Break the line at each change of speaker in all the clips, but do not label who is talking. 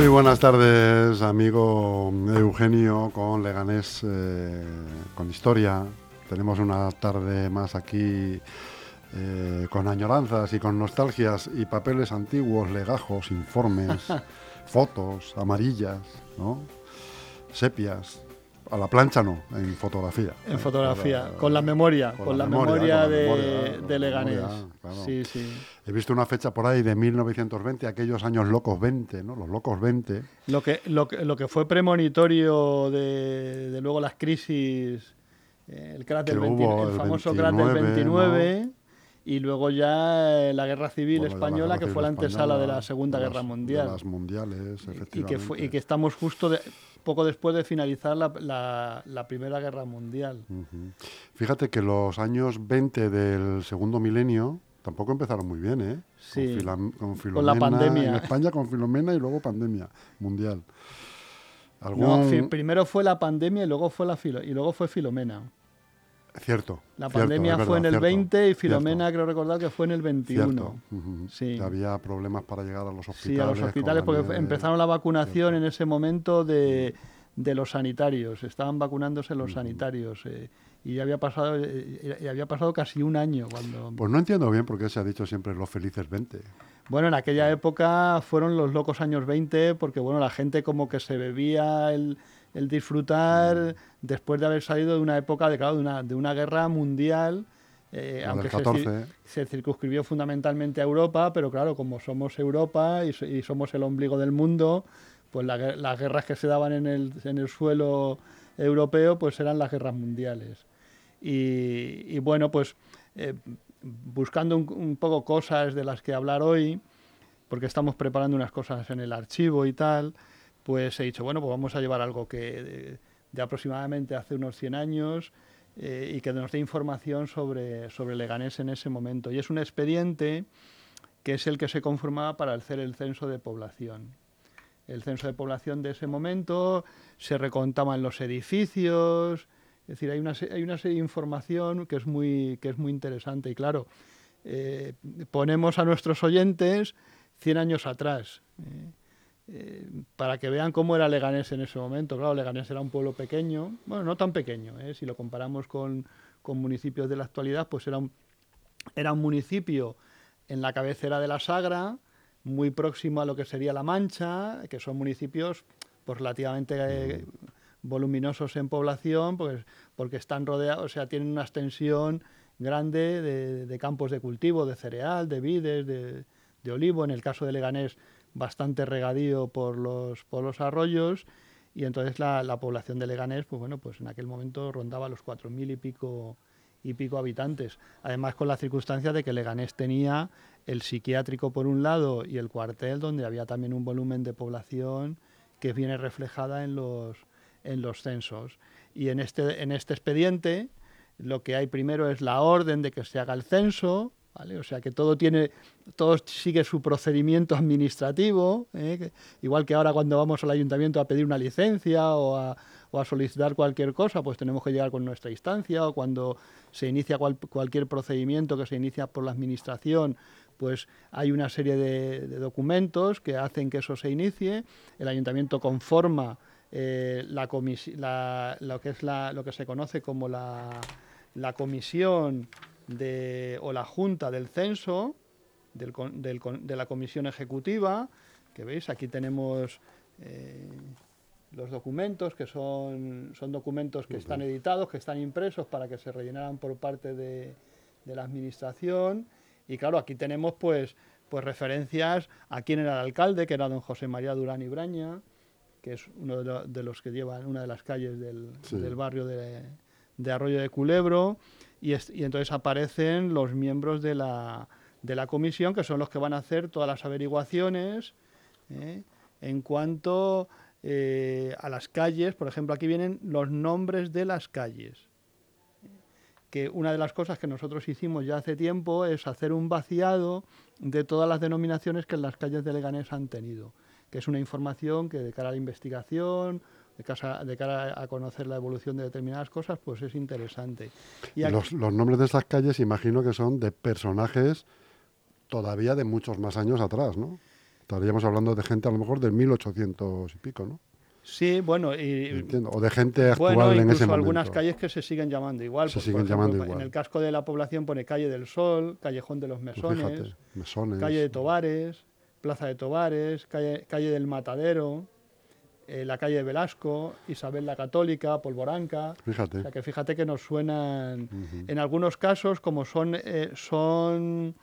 Muy buenas tardes, amigo Eugenio, con Leganés, eh, con historia. Tenemos una tarde más aquí eh, con añoranzas y con nostalgias y papeles antiguos, legajos, informes, fotos, amarillas, ¿no? sepias. A la plancha no, en fotografía.
En fotografía, con la memoria, con, la, memoria, de, Leganés. Sí, sí.
He visto una fecha por ahí de 1920, aquellos años locos 20, ¿no? Los locos 20.
Lo que, lo que, lo que fue premonitorio de, de luego las crisis, eh, el, crack del el, famoso crack del 29 y luego ya eh, la Guerra Civil Española, que fue la antesala de la Segunda Guerra Mundial.
De las mundiales, efectivamente.
Y que, y que estamos justo poco después de finalizar la, la, Primera Guerra Mundial.
Fíjate que los años 20 del segundo milenio tampoco empezaron muy bien, ¿eh?
Sí,
con, con, la pandemia. En España con Filomena y luego pandemia mundial.
primero fue la pandemia y luego fue, la filo y luego fue Filomena.
Cierto.
La pandemia fue en el 20 y Filomena creo recordar que fue en el 21.
sí. había problemas para llegar a los hospitales.
Sí, a los hospitales porque empezaron la vacunación en ese momento de, de, los sanitarios. Estaban vacunándose los sanitarios. Eh, y había pasado eh, y había pasado casi un año cuando
pues no entiendo bien por qué se ha dicho siempre los felices 20
bueno en aquella época fueron los locos años 20 porque bueno la gente como que se bebía el, el disfrutar mm. después de haber salido de una época de, claro, de, una, de una guerra mundial. Eh, aunque se, circunscribió fundamentalmente a Europa, pero claro, como somos Europa y, somos el ombligo del mundo, pues las guerras que se daban en el, en el suelo europeo pues eran las guerras mundiales. Y, bueno, pues eh, buscando un, un, poco cosas de las que hablar hoy, porque estamos preparando unas cosas en el archivo y tal, pues he dicho, bueno, pues vamos a llevar algo que de, aproximadamente hace unos 100 años eh, y que nos dé información sobre, sobre Leganés en ese momento. Y es un expediente que es el que se conformaba para hacer el censo de población. El censo de población de ese momento se recontaban los edificios, es decir, hay una, hay una serie de información que es muy, que es muy interesante y claro, eh, ponemos a nuestros oyentes 100 años atrás. Eh, eh, para que vean cómo era Leganés en ese momento. Claro, Leganés era un pueblo pequeño, bueno, no tan pequeño, ¿eh? si lo comparamos con, municipios de la actualidad, pues era un, era un municipio en la cabecera de la Sagra, muy próximo a lo que sería La Mancha, que son municipios pues, relativamente eh, voluminosos en población, pues, porque están rodeados, o sea, tienen una extensión grande de, campos de cultivo, de cereal, de vides, de, de olivo. En el caso de Leganés, bastante regadío por los, por los arroyos y entonces la, la, población de Leganés, pues bueno, pues en aquel momento rondaba los cuatro mil y pico y pico habitantes. Además con la circunstancia de que Leganés tenía el psiquiátrico por un lado y el cuartel donde había también un volumen de población que viene reflejada en los, en los censos. Y en este, en este expediente lo que hay primero es la orden de que se haga el censo, o sea que todo tiene, todo sigue su procedimiento administrativo, ¿eh? igual que ahora cuando vamos al ayuntamiento a pedir una licencia o a, solicitar cualquier cosa, pues tenemos que llegar con nuestra instancia o cuando se inicia cualquier procedimiento que se inicia por la administración, pues hay una serie de, documentos que hacen que eso se inicie. El ayuntamiento conforma eh, la, lo que es lo que se conoce como la comisión de, o la Junta del Censo, del, del, de la Comisión Ejecutiva, que veis, aquí tenemos eh, los documentos, que son, son documentos que están editados, que están impresos para que se rellenaran por parte de, de la Administración. Y claro, aquí tenemos pues, pues referencias a quién era el alcalde, que era don José María Durán Ibraña, que es uno de, los que lleva una de las calles del, del barrio de, de Arroyo de Culebro y, entonces aparecen los miembros de la, de la, comisión, que son los que van a hacer todas las averiguaciones ¿eh? en cuanto eh, a las calles. Por ejemplo, aquí vienen los nombres de las calles. Que una de las cosas que nosotros hicimos ya hace tiempo es hacer un vaciado de todas las denominaciones que las calles de Leganés han tenido, que es una información que de cara a la investigación de, cara a conocer la evolución de determinadas cosas, pues es interesante.
Y los, nombres de estas calles imagino que son de personajes todavía de muchos más años atrás, ¿no? estaríamos hablando de gente a lo mejor del 1800 y pico, ¿no?
Sí, bueno, y.
O de gente actual
bueno,
en ese
incluso
momento.
algunas calles que se siguen llamando igual.
Se
pues,
siguen
ejemplo,
llamando igual.
En el casco de la población pone calle del Sol, callejón de los
Pues
Mesones,
fíjate, mesones.
calle de Tobares, plaza de Tobares, calle, calle del Matadero, eh, la calle de Velasco, Isabel la Católica, Polvoranca.
Fíjate.
O sea que fíjate que nos suenan, en algunos casos, como son, eh, son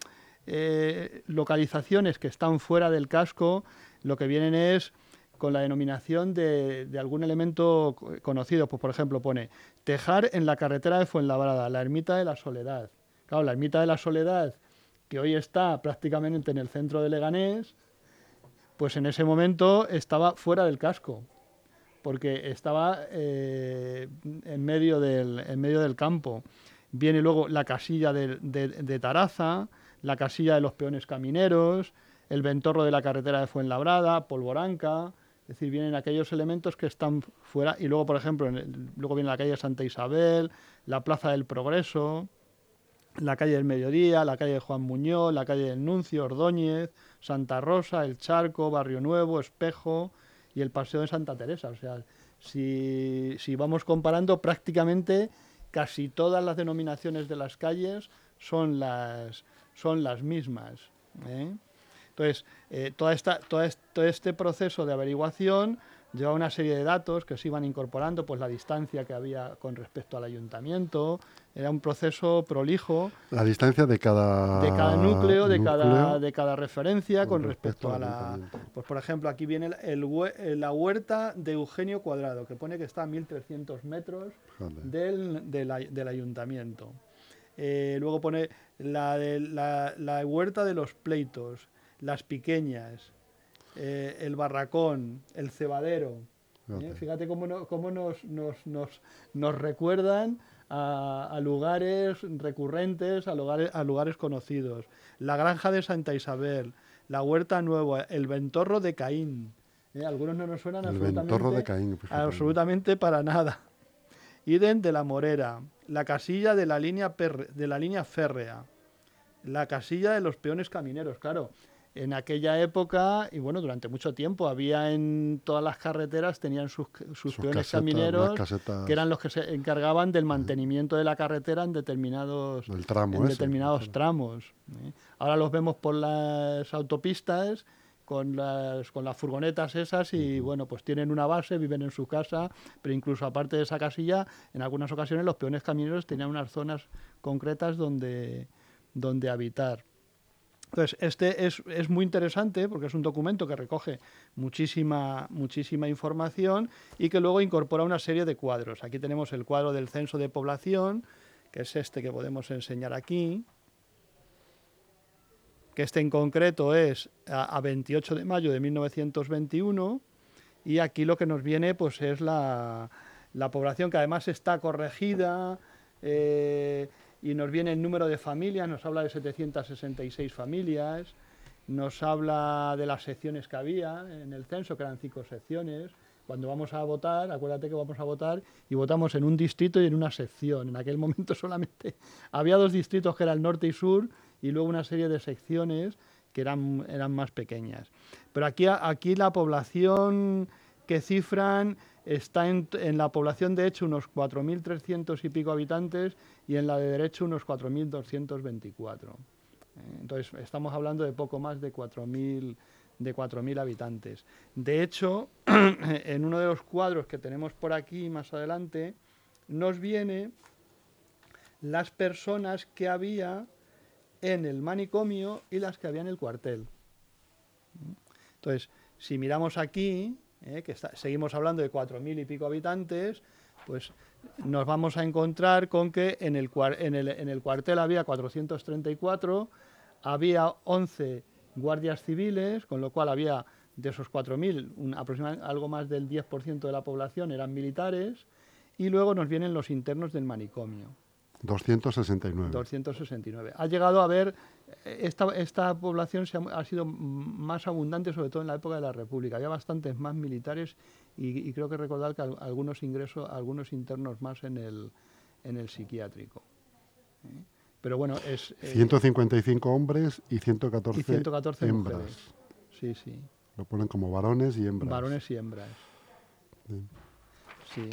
eh, localizaciones que están fuera del casco, lo que vienen es con la denominación de, de algún elemento co- conocido. Pues, por ejemplo, pone Tejar en la carretera de Fuenlabrada, la ermita de la Soledad. Claro, la ermita de la Soledad, que hoy está prácticamente en el centro de Leganés, pues en ese momento estaba fuera del casco porque estaba eh, en, medio del, en medio del campo. Viene luego la casilla de, de- Taraza, la casilla de los peones camineros, el ventorro de la carretera de Fuenlabrada, Polvoranca, es decir, vienen aquellos elementos que están fuera. Y luego, por ejemplo, luego viene la calle Santa Isabel, la Plaza del Progreso, la calle del Mediodía, la calle de Juan Muñoz, la calle del Nuncio, Ordóñez, Santa Rosa, El Charco, Barrio Nuevo, Espejo y el Paseo de Santa Teresa. O sea, si, si vamos comparando, prácticamente casi todas las denominaciones de las calles son las, son las mismas. ¿eh? Entonces, eh, toda esta, toda todo este proceso de averiguación lleva una serie de datos que se iban incorporando, pues la distancia que había con respecto al ayuntamiento, era un proceso prolijo.
La distancia de cada,
de cada núcleo, de, cada, de cada referencia
con
con respecto,
respecto
a la... Pues por ejemplo, aquí viene el, el hue- la huerta de Eugenio Cuadrado, que pone que está a 1.300 metros del, del ay- del ayuntamiento. Eh, luego pone la, de, la, la huerta de los pleitos, las pequeñas, eh, el barracón, el cebadero. ¿eh?
Fíjate.
Cómo, no- cómo nos, nos, nos, nos recuerdan a, a lugares recurrentes, a lugares, a lugares conocidos. La granja de Santa Isabel, la huerta nueva, el ventorro de Caín. ¿eh? Algunos no nos suenan
El
absolutamente,
ventorro de Caín.
absolutamente para nada. Iden de la Morera, la casilla de la línea, perre- de la línea férrea, la casilla de los peones camineros, claro. En aquella época, y bueno, durante mucho tiempo, había en todas las carreteras, tenían sus, sus,
Sus
peones camineros, que eran los que se encargaban del mantenimiento de la carretera en determinados,
tramo
en
ese,
determinados tramos. ¿eh? Ahora los vemos por las autopistas con las, con las furgonetas esas y bueno, pues tienen una base, viven en su casa, pero incluso aparte de esa casilla, en algunas ocasiones los peones camineros tenían unas zonas concretas donde, donde habitar. Entonces, este es, es muy interesante porque es un documento que recoge muchísima, muchísima información y que luego incorpora una serie de cuadros. Aquí tenemos el cuadro del censo de población, que es este que podemos enseñar aquí, que este en concreto es a, a 28 de mayo de 1921 y aquí lo que nos viene pues es la, la población que además está corregida eh, y nos viene el número de familias, nos habla de 766 familias, nos habla de las secciones que había en el censo, que eran cinco secciones. Cuando vamos a votar, acuérdate que vamos a votar y votamos en un distrito y en una sección. En aquel momento solamente había dos distritos que eran norte y sur y luego una serie de secciones que eran, eran más pequeñas. Pero aquí, aquí la población que cifran está en, la población de hecho unos 4.300 y pico habitantes y en la de derecho unos 4.224. Eh, Entonces estamos hablando de poco más de 4.000 de 4.000 habitantes. De hecho, en uno de los cuadros que tenemos por aquí más adelante, nos viene las personas que había en el manicomio y las que había en el cuartel. Entonces, si miramos aquí, eh, que está- seguimos hablando de 4.000 y pico habitantes, pues nos vamos a encontrar con que en el, en el, en el cuartel había 434, había 11 guardias civiles, con lo cual había de esos 4.000, un aproximadamente algo más del 10% de la población eran militares, y luego nos vienen los internos del manicomio.
269.
269. Ha llegado a haber, esta, esta población se ha, ha sido más abundante, sobre todo en la época de la República. Había bastantes más militares y, y creo que recordar que al- algunos ingresos, algunos internos más en el, en el psiquiátrico. ¿eh? Pero bueno, es... eh,
155 hombres y 114,
y 114
hembras.
mujeres. sí, sí.
Lo ponen como varones y hembras.
Varones y hembras.
Sí.
Sí.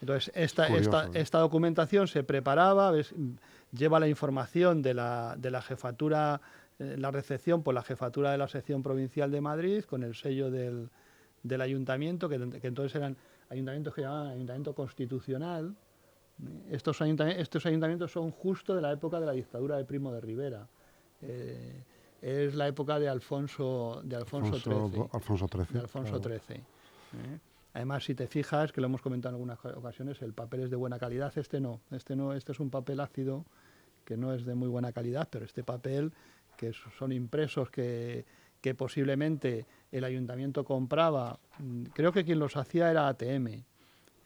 Entonces, esta,
Curioso,
esta, esta documentación se preparaba, ves, lleva la información de la, de la jefatura, eh, la recepción por la jefatura de la sección provincial de Madrid, con el sello del, del ayuntamiento, que, que entonces eran ayuntamientos que llamaban ayuntamiento constitucional. Estos, ayuntami- estos ayuntamientos son justo de la época de la dictadura de Primo de Rivera. Eh, es la época de Alfonso, de Alfonso,
Alfonso,
XIII
Alfonso XIII.
de Alfonso
claro.
XIII. ¿eh? Además, si te fijas, que lo hemos comentado en algunas ocasiones, el papel es de buena calidad, este no. Este no, este es un papel ácido que no es de muy buena calidad, pero este papel, que son impresos que, que posiblemente el ayuntamiento compraba, mm, creo que quien los hacía era ATM,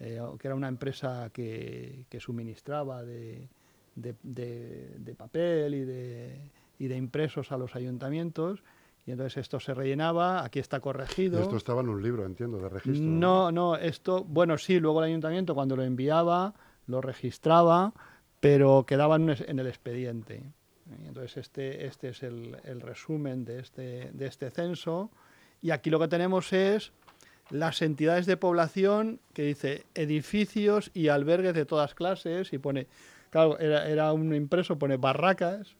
eh, que era una empresa que, que suministraba de, de- papel y y de impresos a los ayuntamientos. Y entonces esto se rellenaba, aquí está
Y
corregido.
esto estaba en un libro, entiendo, de registro.
No, no, esto, bueno, sí, luego el ayuntamiento cuando lo enviaba lo registraba, pero quedaba en el expediente. Y entonces este, este es el, el resumen de este, de este censo. Y aquí lo que tenemos es las entidades de población que dice edificios y albergues de todas clases y pone, claro, era, era un impreso, pone barracas,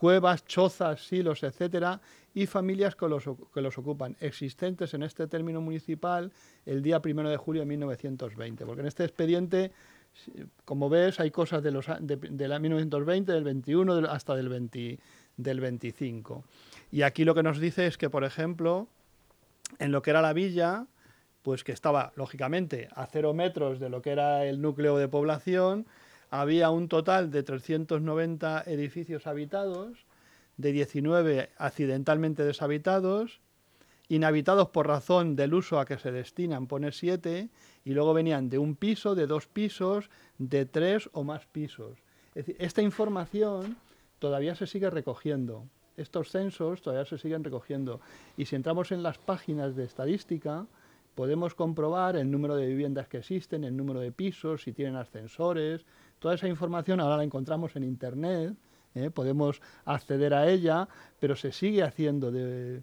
cuevas, chozas, silos, etcétera, y familias que los, que los ocupan, existentes en este término municipal el día primero de julio de 1920. Porque en este expediente, como ves, hay cosas de, los, de, la 1920, del 21 del- hasta del, 20 del 25. Y aquí lo que nos dice es que, por ejemplo, en lo que era la villa, pues que estaba, lógicamente, a cero metros de lo que era el núcleo de población, había un total de 390 edificios habitados, de 19 accidentalmente deshabitados, inhabitados por razón del uso a que se destinan, pone 7, y luego venían de un piso, de dos pisos, de tres o más pisos. Esta información todavía se sigue recogiendo. Estos censos todavía se siguen recogiendo. Y si entramos en las páginas de estadística, podemos comprobar el número de viviendas que existen, el número de pisos, si tienen ascensores. Toda esa información ahora la encontramos en Internet, ¿eh? podemos acceder a ella, pero se sigue haciendo de,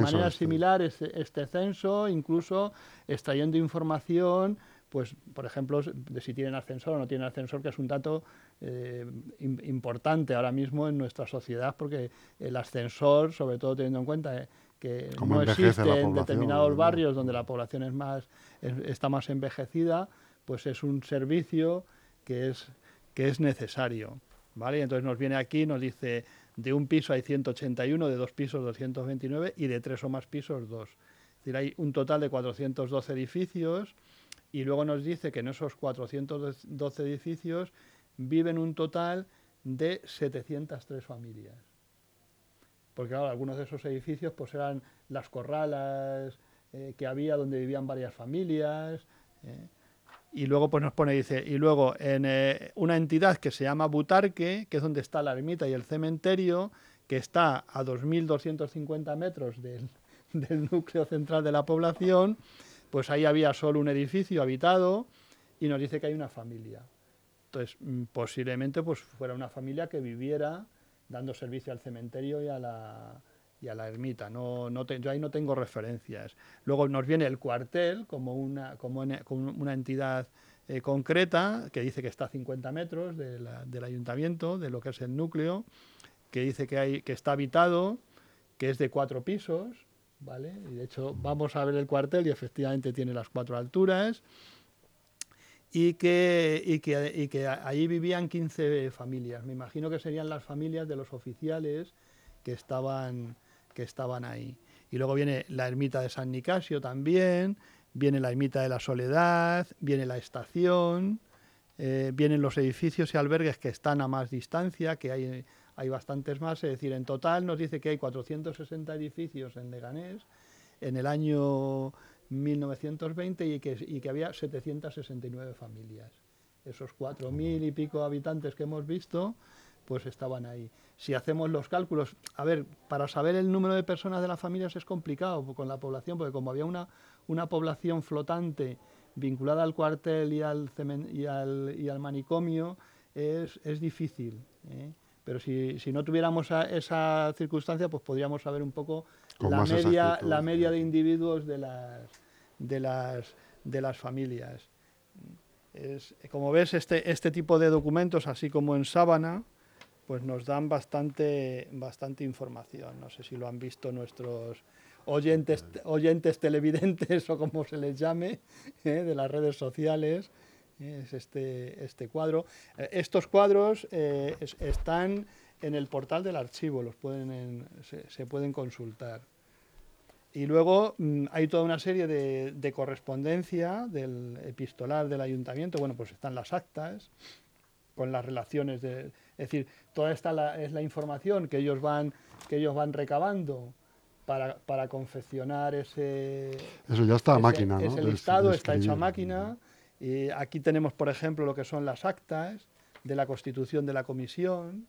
manera
este.
similar este, este censo, incluso extrayendo información, pues, por ejemplo, de si tienen ascensor o no tienen ascensor, que es un dato eh, im- importante ahora mismo en nuestra sociedad, porque el ascensor, sobre todo teniendo en cuenta eh, que no existe en determinados
¿no?
barrios donde la población es más, es- está más envejecida, pues es un servicio que es, que es necesario. ¿vale? Entonces nos viene aquí, nos dice, de un piso hay 181, de dos pisos 229 y de tres o más pisos dos. Es decir, hay un total de 412 edificios y luego nos dice que en esos 412 edificios viven un total de 703 familias. Porque claro, algunos de esos edificios pues eran las corralas eh, que había donde vivían varias familias. eh. Y luego pues nos pone, dice, y luego en eh, una entidad que se llama Butarque, que es donde está la ermita y el cementerio, que está a 2.250 metros del, del núcleo central de la población, pues ahí había solo un edificio habitado y nos dice que hay una familia. Entonces, mm, posiblemente pues fuera una familia que viviera dando servicio al cementerio y a la, y a la ermita. No, no yo ahí no tengo referencias. Luego nos viene el cuartel como una, como una entidad eh, concreta que dice que está a 50 metros del ayuntamiento, de lo que es el núcleo, que dice que, hay, que está habitado, que es de cuatro pisos, ¿vale? Y de hecho vamos a ver el cuartel y efectivamente tiene las cuatro alturas y que, y que, y que allí vivían 15 familias. Me imagino que serían las familias de los oficiales que estaban, que estaban ahí. Y luego viene la ermita de San Nicasio también, viene la ermita de la Soledad, viene la estación, eh, vienen los edificios y albergues que están a más distancia, que hay, hay bastantes más. Es decir, en total nos dice que hay 460 edificios en Leganés en el año 1920 y que, y que había 769 familias. Esos 4.000 y pico habitantes que hemos visto, pues estaban ahí. Si hacemos los cálculos, a ver, para saber el número de personas de las familias es complicado con la población, porque como había una, una población flotante vinculada al cuartel y al, cemen- y al, y al manicomio, es, es difícil. ¿eh? pero si, si no tuviéramos esa circunstancia, pues podríamos saber un poco la media, la media de individuos de las, de las, de las familias. Es, como ves, este, este tipo de documentos, así como en Sábana, pues nos dan bastante, bastante información. No sé si lo han visto nuestros oyentes, oyentes televidentes o como se les llame, ¿eh? de las redes sociales. ¿eh? Es este, este cuadro. Eh, estos cuadros están en el portal del archivo, los pueden se, pueden consultar. Y luego mm, hay toda una serie de, de, correspondencia del epistolar del ayuntamiento. Bueno, pues están las actas con las relaciones de, es decir, toda esta es la información que ellos van, que ellos van recabando para, para confeccionar ese...
Eso ya está a máquina, ¿no?
Ese listado está hecho a máquina. Y aquí tenemos, por ejemplo, lo que son las actas de la constitución de la comisión.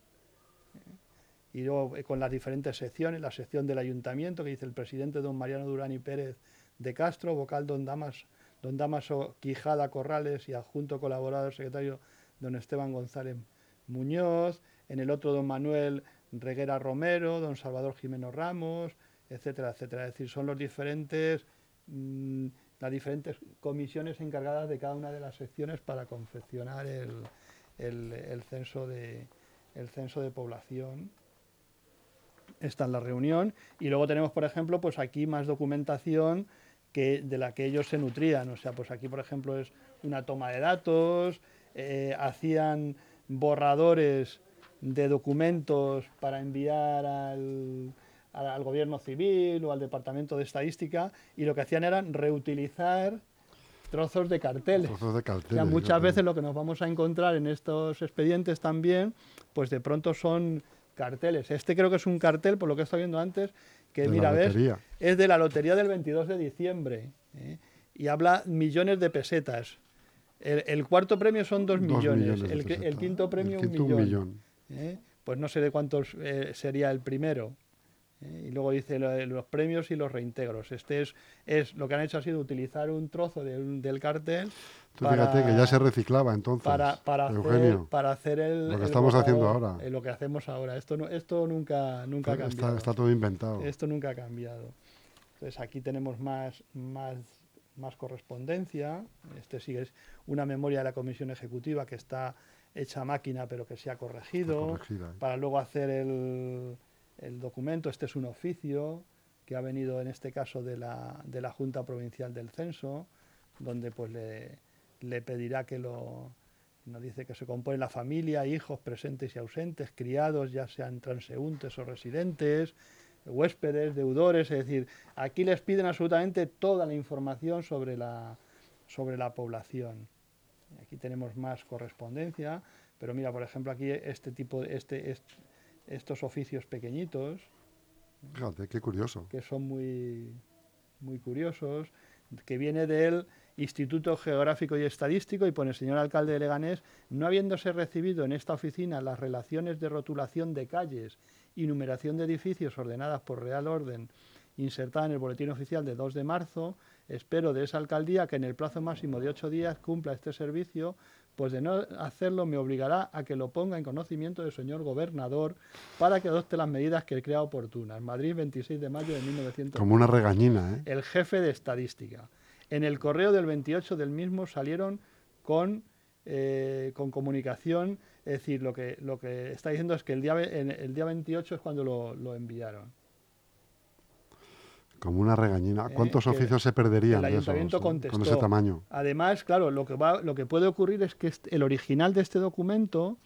Y luego eh, con las diferentes secciones, la sección del ayuntamiento, que dice el presidente don Mariano Durán y Pérez de Castro, vocal don, Damas, don Damaso Quijada Corrales y adjunto colaborador secretario don Esteban González Muñoz, en el otro don Manuel Reguera Romero, don Salvador Jimeno Ramos, etcétera, etcétera. Es decir, son los diferentes, mm, las diferentes comisiones encargadas de cada una de las secciones para confeccionar el, el, censo, de, el censo de población. Esta es la reunión. Y luego tenemos, por ejemplo, pues aquí más documentación que, de la que ellos se nutrían. O sea, pues aquí, por ejemplo, es una toma de datos, eh, hacían borradores de documentos para enviar al, al, gobierno civil o al departamento de estadística y lo que hacían era reutilizar trozos de carteles.
Trozos de carteles
muchas veces lo que nos vamos a encontrar en estos expedientes también, pues de pronto son carteles. Este creo que es un cartel, por lo que he estado viendo antes, que mira, ves, es de la lotería del 22 de diciembre ¿eh? y habla millones de pesetas. El, cuarto premio son dos, millones, el, quinto premio un millón. ¿Eh? Pues no sé de cuántos eh, sería el primero. ¿eh? Y luego dice los premios y los reintegros. Este es, es lo que han hecho ha sido utilizar un trozo del cartel.
fíjate que ya se reciclaba entonces.
Para, para, hacer, para hacer el.
Lo que estamos haciendo ahora.
lo que hacemos ahora. Esto, no, esto nunca, nunca ha cambiado.
Está, todo inventado.
Esto nunca ha cambiado. Entonces aquí tenemos más, más más correspondencia. Este sí es una memoria de la Comisión Ejecutiva que está hecha máquina pero que se ha corregido ¿eh? para luego hacer el, el, documento. Este es un oficio que ha venido en este caso de la, de la Junta Provincial del Censo, donde pues le, le pedirá que lo... Nos dice que se compone la familia, hijos presentes y ausentes, criados, ya sean transeúntes o residentes, huéspedes, deudores, es decir, aquí les piden absolutamente toda la información sobre la, sobre la población. Aquí tenemos más correspondencia, pero mira, por ejemplo, aquí este tipo, este, estos oficios pequeñitos.
Fíjate, qué curioso.
Que son muy, muy curiosos, que viene del Instituto Geográfico y Estadístico y pone, señor alcalde de Leganés, no habiéndose recibido en esta oficina las relaciones de rotulación de calles y numeración de edificios ordenadas por Real Orden insertada en el Boletín Oficial de 2 de marzo, espero de esa alcaldía que en el plazo máximo de ocho días cumpla este servicio, pues de no hacerlo me obligará a que lo ponga en conocimiento del señor gobernador para que adopte las medidas que crea oportunas. Madrid, 26 de mayo de 1900.
Como una regañina, ¿eh?
El jefe de estadística. En el correo del 28 del mismo salieron con, eh, con comunicación es decir, lo que, lo que está diciendo es que el día, el día 28 es cuando lo, enviaron.
Como una regañina. Eh, ¿Cuántos oficios se perderían
el ayuntamiento con
ese tamaño?
Además, claro, lo que, va, lo que puede ocurrir es que el original de este documento,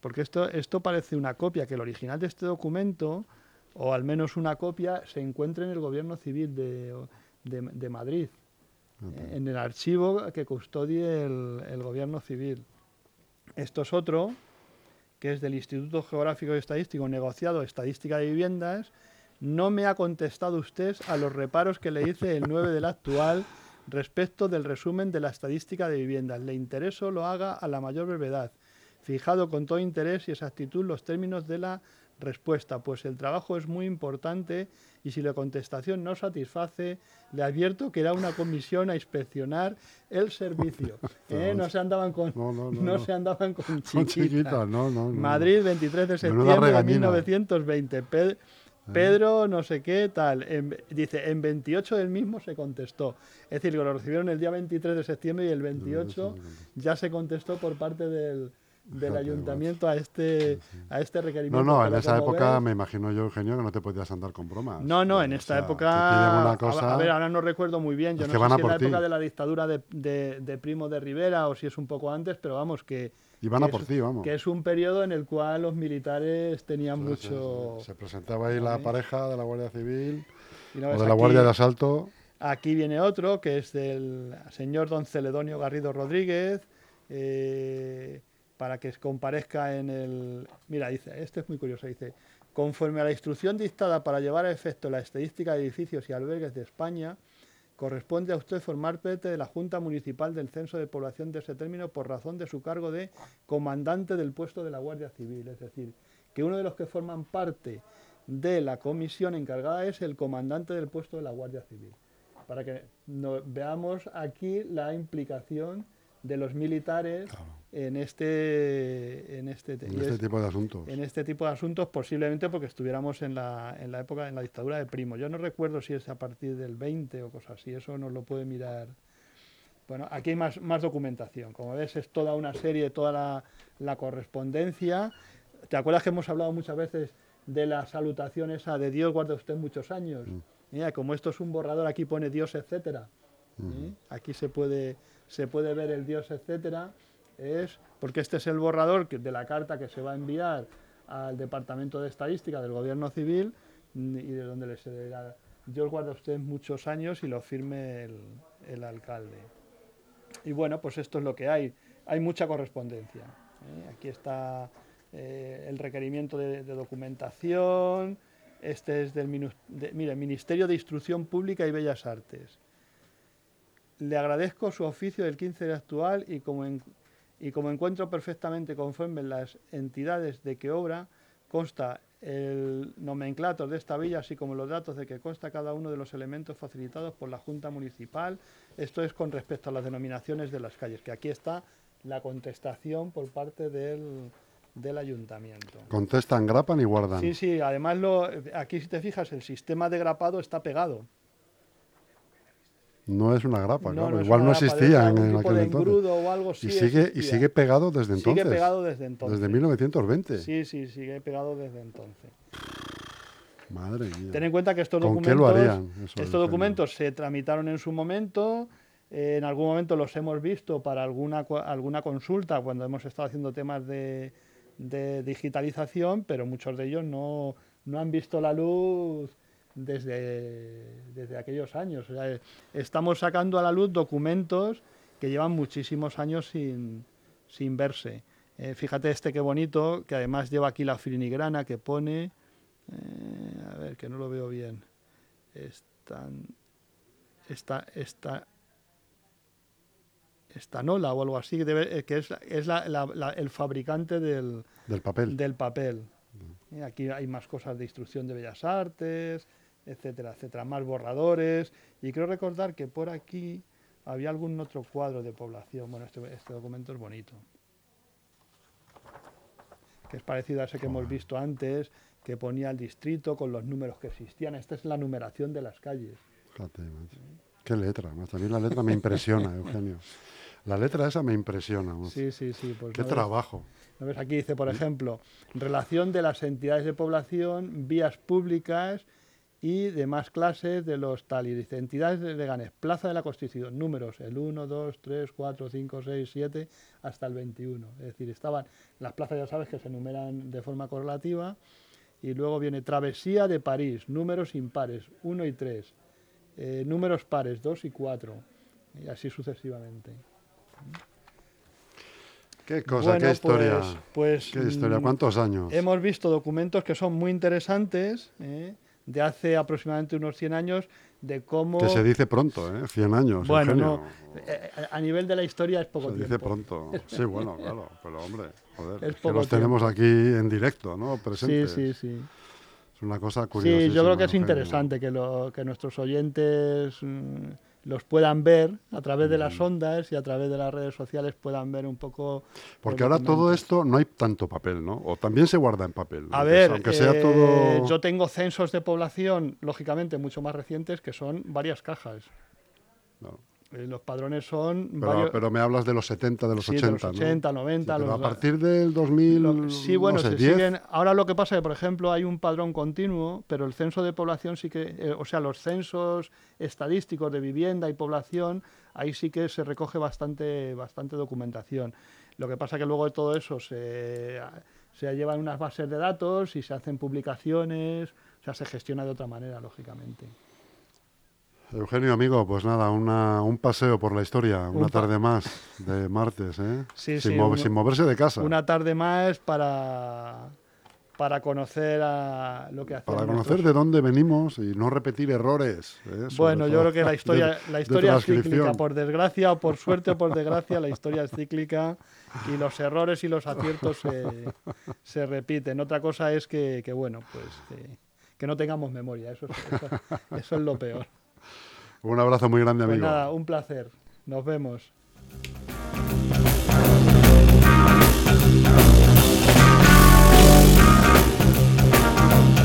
porque esto, esto parece una copia, que el original de este documento, o al menos una copia, se encuentre en el gobierno civil de, Madrid, en el archivo que custodie el gobierno civil. Esto es otro, que es del Instituto Geográfico y Estadístico, negociado Estadística de Viviendas. No me ha contestado usted a los reparos que le hice el 9 del actual respecto del resumen de la estadística de viviendas. Le intereso lo haga a la mayor brevedad, fijado con todo interés y exactitud los términos de la Respuesta, pues el trabajo es muy importante y si la contestación no satisface, le advierto que era una comisión a inspeccionar el servicio. ¿Eh? No se andaban con, no, Se andaban con chiquitas. Madrid, 23 de septiembre de 1920. Pedro, no sé qué, tal. dice, en 28 del mismo se contestó. Es decir, que lo recibieron el día 23 de septiembre y el 28 ya se contestó por parte del, del ayuntamiento a este, a este requerimiento.
No, no, en esa época me imagino yo, Eugenio, que no te podías andar con bromas.
No, no, en esta época. a, ver, ahora no recuerdo muy bien. Yo no sé si en la época de la dictadura de, de, Primo de Rivera o si es un poco antes, pero vamos, que.
Y van a por ti, vamos.
Que es un periodo en el cual los militares tenían mucho.
Se presentaba ahí la pareja de la Guardia Civil o de la Guardia de Asalto.
Aquí viene otro, que es del señor don Celedonio Garrido Rodríguez. Eh, para que comparezca en el... Mira, dice, este es muy curioso, dice, conforme a la instrucción dictada para llevar a efecto la estadística de edificios y albergues de España, corresponde a usted formar parte de la Junta Municipal del Censo de Población de ese término por razón de su cargo de comandante del puesto de la Guardia Civil. Es decir, que uno de los que forman parte de la comisión encargada es el comandante del puesto de la Guardia Civil. Para que veamos aquí la implicación de los militares en este en este,
este tipo de asuntos.
en este tipo de asuntos posiblemente porque estuviéramos en la, en la época en la dictadura de Primo. Yo no recuerdo si es a partir del 20 o cosas así eso nos lo puede mirar. Bueno aquí hay más más documentación. Como ves es toda una serie toda la, la correspondencia. Te acuerdas que hemos hablado muchas veces de la salutación esa de Dios guarde usted muchos años mm. Mira, como esto es un borrador aquí pone Dios etcétera. ¿eh? aquí se puede se puede ver el Dios etcétera es porque este es el borrador de la carta que se va a enviar al Departamento de Estadística del Gobierno Civil mm, y de donde le se dirá, Dios guarda usted muchos años y lo firme el, alcalde. Y bueno, pues esto es lo que hay. Hay mucha correspondencia. ¿eh? Aquí está eh, el requerimiento de, documentación. Este es del Ministerio de Instrucción Pública y Bellas Artes. Le agradezco su oficio del 15 de actual y como en, y como encuentro perfectamente conforme las entidades de que obra, consta el nomenclator de esta villa, así como los datos de que consta cada uno de los elementos facilitados por la Junta Municipal. Esto es con respecto a las denominaciones de las calles, que aquí está la contestación por parte del, del ayuntamiento.
Contestan, grapan y guardan.
Sí, sí, además lo, aquí si te fijas, el sistema de grapado está pegado.
No es una grapa, claro. Igual no existía en, aquel entonces.
O algo,
y, sigue, y sigue pegado desde entonces.
Sigue pegado desde entonces.
Desde 1920.
Sí, sí, sigue pegado desde entonces.
Madre mía.
Ten en cuenta que estos documentos, estos documentos se tramitaron en su momento. Eh, en algún momento los hemos visto para alguna, alguna consulta cuando hemos estado haciendo temas de, de digitalización, pero muchos de ellos no, no han visto la luz desde, desde aquellos años. estamos sacando a la luz documentos que llevan muchísimos años sin, sin verse. Eh, fíjate este qué bonito, que además lleva aquí la filigrana que pone, eh, a ver, que no lo veo bien, Están, esta, esta, estanola o algo así, eh, que es, es el fabricante del,
del papel.
Del papel. aquí hay más cosas de instrucción de bellas artes, etcétera, etcétera, más borradores. Y creo recordar que por aquí había algún otro cuadro de población. Bueno, este, este documento es bonito. Que es parecido a ese que hemos visto antes, que ponía el distrito con los números que existían. Esta es la numeración de las calles.
Fíjate, Qué letra, también la letra me impresiona, Eugenio. La letra esa me impresiona.
Sí, sí, sí.
Pues Qué trabajo.
ves? Aquí dice, por ejemplo, relación de las entidades de población, vías públicas y demás clases de los tal. Y dice, entidades de Ganes, Plaza de la Constitución, números, el 1, 2, 3, 4, 5, 6, 7, hasta el 21. Es decir, estaban las plazas, ya sabes, que se enumeran de forma correlativa. Y luego viene Travesía de París, números impares, 1 y 3. Eh, números pares, 2 y 4. Y así sucesivamente.
Qué cosa, qué historia.
Pues,
qué historia,
mm,
¿cuántos años?
Hemos visto documentos que son muy interesantes. ¿eh? De hace aproximadamente unos 100 años de cómo...
Que se dice pronto, ¿eh? 100 años.
Bueno, no, eh, a nivel de la historia es poco
Se
tiempo.
dice pronto. Sí, bueno, claro. Pero hombre, joder.
Es
es que los tenemos aquí en directo, ¿no?
Sí,
Presentes.
sí, sí.
Es una cosa curiosa.
Sí, yo creo que es interesante que, lo- que nuestros oyentes mm, los puedan ver a través de las ondas y a través de las redes sociales puedan ver un poco...
Porque ahora todo esto no hay tanto papel, ¿no? O también se guarda en papel.
A ver,
aunque sea
eh,
todo.
yo tengo censos de población, lógicamente, mucho más recientes, que son varias cajas. Eh, los padrones son
Pero,
varios...
pero me hablas de los 70, de los
sí,
80,
de los 80,
¿no?
90...
Sí, pero
los-
a partir del 2000,
Lo- sí, bueno,
no sé,
se
10,
siguen. Ahora lo que pasa es que, por ejemplo, hay un padrón continuo, pero el censo de población sí que, eh, o sea, los censos estadísticos de vivienda y población, ahí sí que se recoge bastante, bastante documentación. Lo que pasa que luego de todo eso se, se llevan unas bases de datos y se hacen publicaciones, o sea, se gestiona de otra manera, lógicamente.
Eugenio, amigo, pues nada, una, un paseo por la historia, una tarde más de martes, ¿eh?
Sí,
sin,
sí,
moverse de casa.
Una tarde más para, para conocer a lo que hacen
Para conocer de dónde venimos y no repetir errores. ¿eh?
Bueno, yo creo que la historia,
de-
la historia es cíclica, por desgracia o por suerte o por desgracia, la historia es cíclica y los errores y los aciertos se, se repiten. Otra cosa es que, que, bueno, pues que, que no tengamos memoria, eso, es- eso- eso es lo peor.
Un abrazo muy grande,
pues
amigo.
Nada, un placer. Nos vemos.